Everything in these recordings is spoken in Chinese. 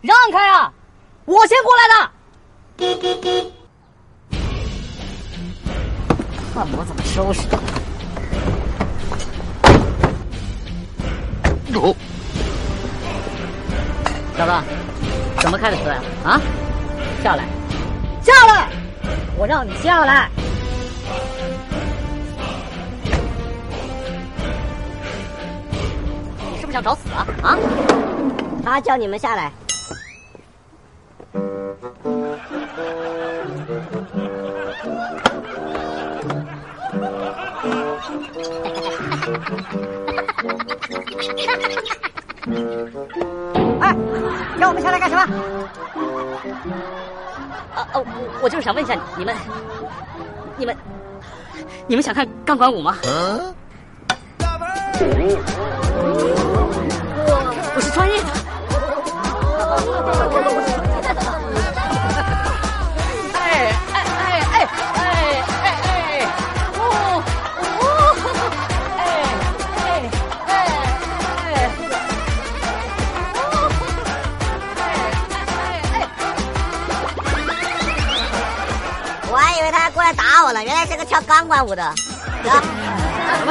让开啊！我先过来的，看我怎么收拾他。走，小子，怎么开的车啊？啊，下来，下来，我让你下来！你是不是想找死啊？啊，他叫你们下来。哎，让我们下来干什么？啊哦，我就是想问一下你们，你们，你们想看钢管舞吗？我我是专业的。我还以为他要过来打我了，原来是个跳钢管舞的。走，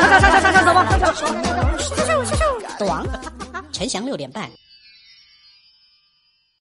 上上上上上上走吧。上上上上上，上上上。黄，陈翔六点半。